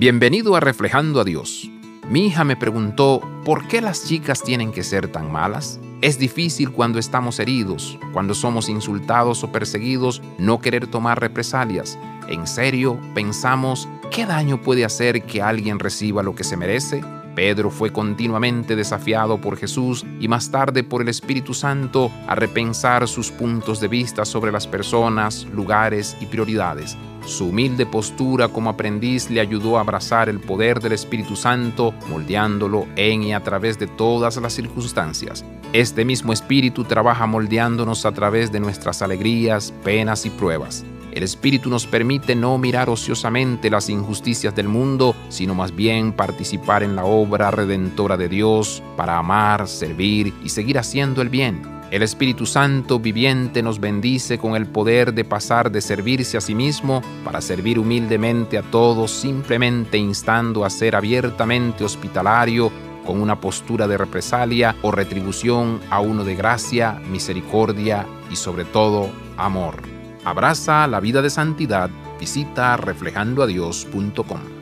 Bienvenido a Reflejando a Dios. Mi hija me preguntó, ¿por qué las chicas tienen que ser tan malas? Es difícil cuando estamos heridos, cuando somos insultados o perseguidos, no querer tomar represalias. En serio, pensamos, ¿qué daño puede hacer que alguien reciba lo que se merece? Pedro fue continuamente desafiado por Jesús y más tarde por el Espíritu Santo a repensar sus puntos de vista sobre las personas, lugares y prioridades. Su humilde postura como aprendiz le ayudó a abrazar el poder del Espíritu Santo, moldeándolo en y a través de todas las circunstancias. Este mismo Espíritu trabaja moldeándonos a través de nuestras alegrías, penas y pruebas. El Espíritu nos permite no mirar ociosamente las injusticias del mundo, sino más bien participar en la obra redentora de Dios para amar, servir y seguir haciendo el bien. El Espíritu Santo viviente nos bendice con el poder de pasar de servirse a sí mismo para servir humildemente a todos, simplemente instando a ser abiertamente hospitalario con una postura de represalia o retribución a uno de gracia, misericordia y sobre todo amor. Abraza la vida de santidad. Visita reflejandoadios.com.